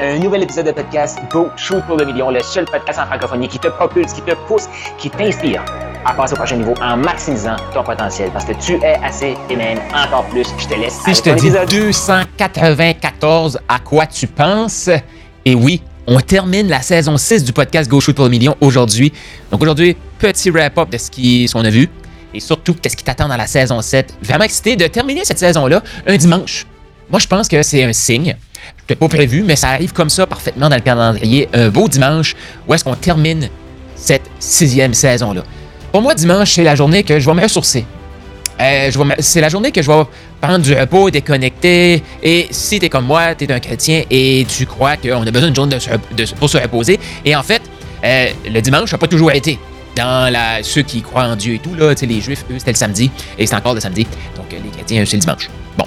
Un nouvel épisode de podcast Go Shoot pour le million, le seul podcast en francophonie qui te propulse, qui te pousse, qui t'inspire à passer au prochain niveau en maximisant ton potentiel parce que tu es assez et même encore plus. Je te laisse. Si je te dis 294, à quoi tu penses? Et oui, on termine la saison 6 du podcast Go Shoot pour le million aujourd'hui. Donc aujourd'hui, petit wrap-up de ce qu'on a vu et surtout qu'est-ce qui t'attend dans la saison 7. Vraiment excité de terminer cette saison-là un dimanche. Moi, je pense que c'est un signe Peut-être pas prévu, mais ça arrive comme ça parfaitement dans le calendrier. Un beau dimanche où est-ce qu'on termine cette sixième saison-là. Pour moi, dimanche, c'est la journée que je vais me ressourcer. Euh, c'est la journée que je vais prendre du repos, déconnecter. Et si tu es comme moi, tu es un chrétien et tu crois qu'on a besoin d'une journée pour se reposer. Et en fait, euh, le dimanche n'a pas toujours été. Dans la, ceux qui croient en Dieu et tout, là, les Juifs, eux, c'était le samedi. Et c'est encore le samedi. Donc, les chrétiens, c'est le dimanche. Bon.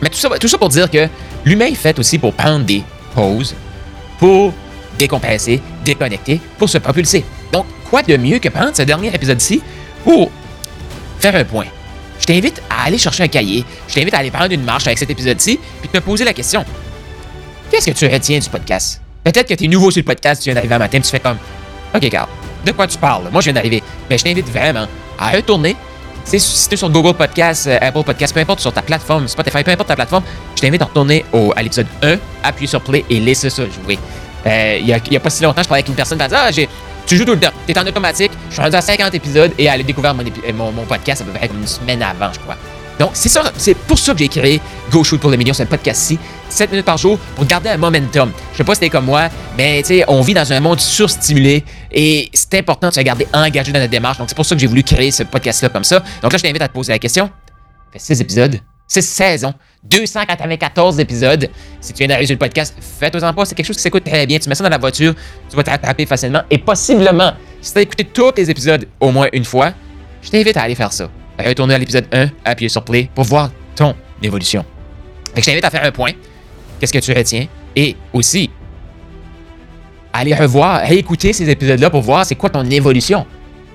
Mais tout ça, tout ça pour dire que L'humain est fait aussi pour prendre des pauses, pour décompresser, déconnecter, pour se propulser. Donc, quoi de mieux que prendre ce dernier épisode-ci pour faire un point? Je t'invite à aller chercher un cahier, je t'invite à aller prendre une marche avec cet épisode-ci, puis te poser la question. Qu'est-ce que tu retiens du podcast? Peut-être que tu es nouveau sur le podcast, tu viens d'arriver un matin, tu fais comme, OK, Carl, de quoi tu parles? Moi, je viens d'arriver. Mais je t'invite vraiment à retourner si tu es sur Google Podcast, euh, Apple Podcast, peu importe sur ta plateforme, Spotify, peu importe ta plateforme, je t'invite à retourner au, à l'épisode 1, appuyer sur Play et laisser ça jouer. Euh, il n'y a, pas si longtemps, je parlais avec une personne qui m'a dit Ah, tu joues tout le temps, tu en automatique, je suis rendu à 50 épisodes et elle a découvert mon, mon, podcast à peu près comme une semaine avant, je crois. Donc, c'est ça, c'est pour ça que j'ai créé Go Shoot pour le million, ce podcast-ci, 7 minutes par jour pour garder un momentum. Je sais pas si c'était comme moi, mais tu sais, on vit dans un monde surstimulé et c'est important de se garder engagé dans notre démarche. Donc, c'est pour ça que j'ai voulu créer ce podcast-là comme ça. Donc là, je t'invite à te poser la question. fait 6 épisodes, 6 saisons, 294 épisodes. Si tu viens d'arriver sur le podcast, fais-toi-en pas. C'est quelque chose qui s'écoute très bien. Tu mets ça dans la voiture, tu vas t'attraper facilement. Et possiblement, si tu as écouté tous les épisodes au moins une fois, je t'invite à aller faire ça retourner à l'épisode 1, appuyer sur Play pour voir ton évolution. Fait que je t'invite à faire un point. Qu'est-ce que tu retiens? Et aussi, aller revoir, réécouter ces épisodes-là pour voir c'est quoi ton évolution.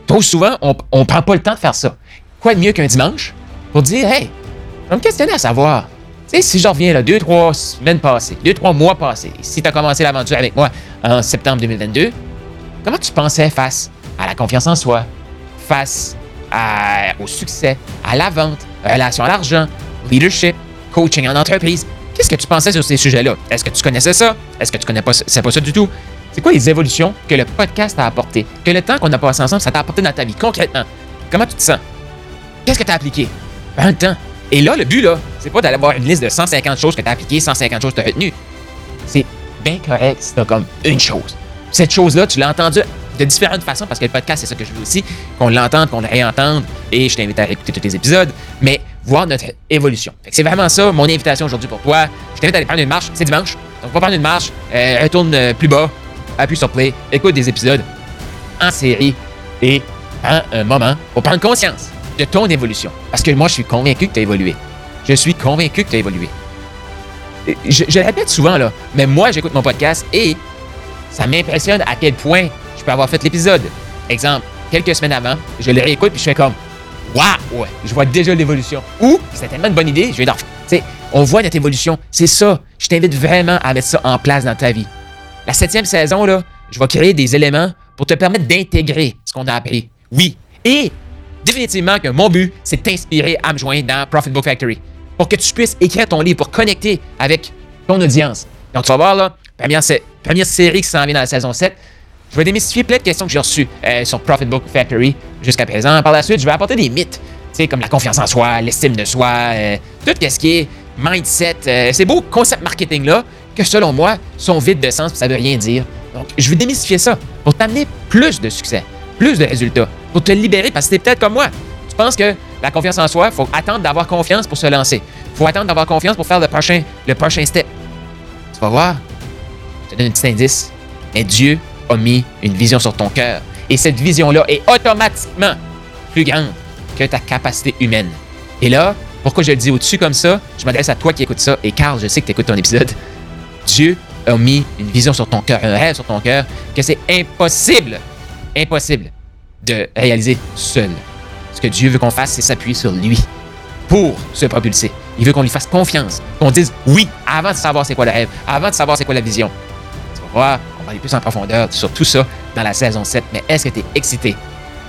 Trop souvent, on ne prend pas le temps de faire ça. Quoi de mieux qu'un dimanche pour dire, hey, je vais me questionner à savoir. Tu sais, si je reviens là, deux, trois semaines passées, deux, trois mois passés, si tu as commencé l'aventure avec moi en septembre 2022, comment tu pensais face à la confiance en soi, face au succès, à la vente, relation à l'argent, leadership, coaching en entreprise? Qu'est-ce que tu pensais sur ces sujets-là? Est-ce que tu connaissais ça? Est-ce que tu connais pas, c'est pas ça du tout? C'est quoi les évolutions que le podcast t'a apporté? Que le temps qu'on a passé ensemble, ça t'a apporté dans ta vie, concrètement? Comment tu te sens? Qu'est-ce que tu as appliqué? Un temps. Et là, le but, là, c'est pas d'aller avoir une liste de 150 choses que tu as appliquées, 150 choses que tu as retenues. C'est bien correct si comme une chose. Cette chose-là, tu l'as entendue de différentes façons, parce que le podcast, c'est ça que je veux aussi, qu'on l'entende, qu'on le réentende, et je t'invite à écouter tous les épisodes, mais voir notre évolution. C'est vraiment ça, mon invitation aujourd'hui pour toi. Je t'invite à aller prendre une marche, c'est dimanche, donc va prendre une marche, euh, retourne euh, plus bas, appuie sur play, écoute des épisodes en série, et prends un moment pour prendre conscience de ton évolution. Parce que moi, je suis convaincu que tu as évolué. Je suis convaincu que tu as évolué. Je, je, le répète souvent, là, mais moi, j'écoute mon podcast et ça m'impressionne à quel point je peux avoir fait l'épisode. Exemple, quelques semaines avant, je le réécoute puis je fais comme Waouh! Je vois déjà l'évolution. Ou, c'est tellement une bonne idée, je vais dans. Tu sais, on voit notre évolution. C'est ça. Je t'invite vraiment à mettre ça en place dans ta vie. La septième saison, là, je vais créer des éléments pour te permettre d'intégrer ce qu'on a appris. Oui. Et définitivement que mon but, c'est de t'inspirer à me joindre dans Profit Book Factory pour que tu puisses écrire ton livre, pour connecter avec ton audience. Donc, tu vas voir, là, première, première série qui s'en vient dans la saison 7, je vais démystifier plein de questions que j'ai reçues euh, sur Profit Book Factory jusqu'à présent. Par la suite, je vais apporter des mythes, tu comme la confiance en soi, l'estime de soi, euh, tout ce qui est mindset, euh, ces beaux concepts marketing-là que, selon moi, sont vides de sens ça veut rien dire. Donc, je vais démystifier ça pour t'amener plus de succès, plus de résultats, pour te libérer parce que t'es peut-être comme moi. Tu penses que la confiance en soi, faut attendre d'avoir confiance pour se lancer. Faut attendre d'avoir confiance pour faire le prochain, le prochain step. Tu vas voir. Je te donne un petit indice. Mais Dieu a mis une vision sur ton cœur. Et cette vision-là est automatiquement plus grande que ta capacité humaine. Et là, pourquoi je le dis au-dessus comme ça? Je m'adresse à toi qui écoutes ça. Et Carl, je sais que tu écoutes ton épisode. Dieu a mis une vision sur ton cœur, un rêve sur ton cœur, que c'est impossible, impossible de réaliser seul. Ce que Dieu veut qu'on fasse, c'est s'appuyer sur lui pour se propulser. Il veut qu'on lui fasse confiance, qu'on dise oui avant de savoir c'est quoi le rêve, avant de savoir c'est quoi la vision. Tu vas voir, on va aller plus en profondeur sur tout ça dans la saison 7, mais est-ce que tu es excité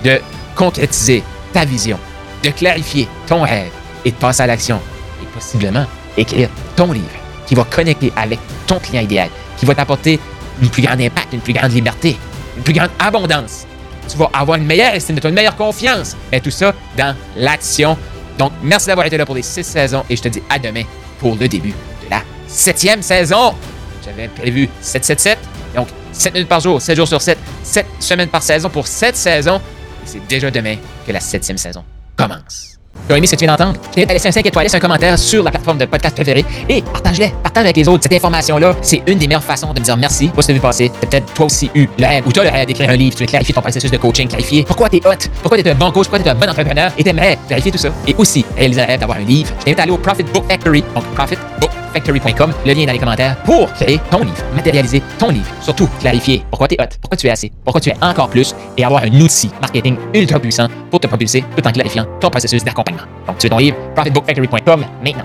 de concrétiser ta vision, de clarifier ton rêve et de passer à l'action et possiblement écrire ton livre qui va connecter avec ton client idéal, qui va t'apporter une plus grande impact, une plus grande liberté, une plus grande abondance? Tu vas avoir une meilleure estime de toi, une meilleure confiance. Et tout ça dans l'action. Donc, merci d'avoir été là pour les six saisons et je te dis à demain pour le début de la septième saison. J'avais prévu 7-7-7. Donc, 7 minutes par jour, 7 jours sur 7, 7 semaines par saison pour 7 saisons. Et c'est déjà demain que la septième saison commence. Tu as aimé ce que tu viens d'entendre? Je t'invite à laisser un 5 étoiles, un commentaire sur la plateforme de podcast préférée et partage-les, partage avec les autres. Cette information-là, c'est une des meilleures façons de me dire merci pour ce que tu passer. T'as peut-être toi aussi eu le rêve ou as le rêve d'écrire un livre, tu veux clarifier ton processus de coaching, clarifier pourquoi tu es hot, pourquoi tu es un bon coach, pourquoi tu es un bon entrepreneur et t'aimerais clarifier tout ça. Et aussi rêve d'avoir un livre. Je t'invite à aller au Profit Book Factory, donc profitbookfactory.com, le lien est dans les commentaires pour créer ton livre, matérialiser ton livre. Surtout, clarifier pourquoi tu es hot, pourquoi tu es assez, pourquoi tu es encore plus et avoir un outil marketing ultra puissant pour te propulser tout en clarifiant ton processus d'accompagnement. Donc, tu veux ton livre, profitbookfactory.com maintenant.